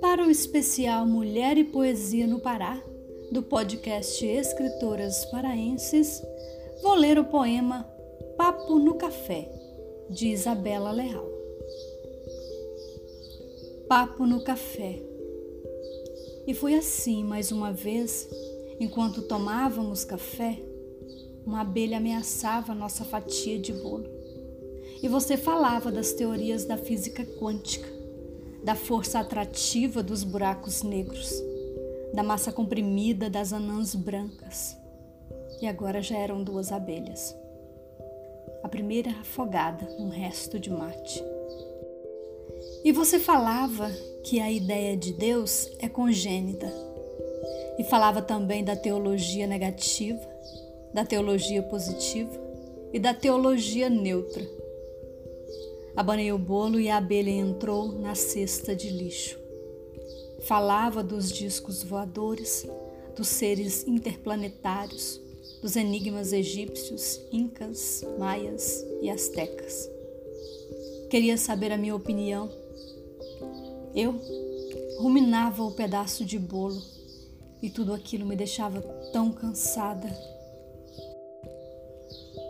Para o especial Mulher e Poesia no Pará, do podcast Escritoras Paraenses, vou ler o poema Papo no Café, de Isabela Leal. Papo no Café. E foi assim, mais uma vez, enquanto tomávamos café, uma abelha ameaçava nossa fatia de bolo. E você falava das teorias da física quântica, da força atrativa dos buracos negros, da massa comprimida das anãs brancas. E agora já eram duas abelhas. A primeira afogada num resto de mate. E você falava que a ideia de Deus é congênita. E falava também da teologia negativa, da teologia positiva e da teologia neutra. Abanei o bolo e a abelha entrou na cesta de lixo. Falava dos discos voadores, dos seres interplanetários, dos enigmas egípcios, incas, maias e astecas. Queria saber a minha opinião. Eu ruminava o pedaço de bolo e tudo aquilo me deixava tão cansada Thank you.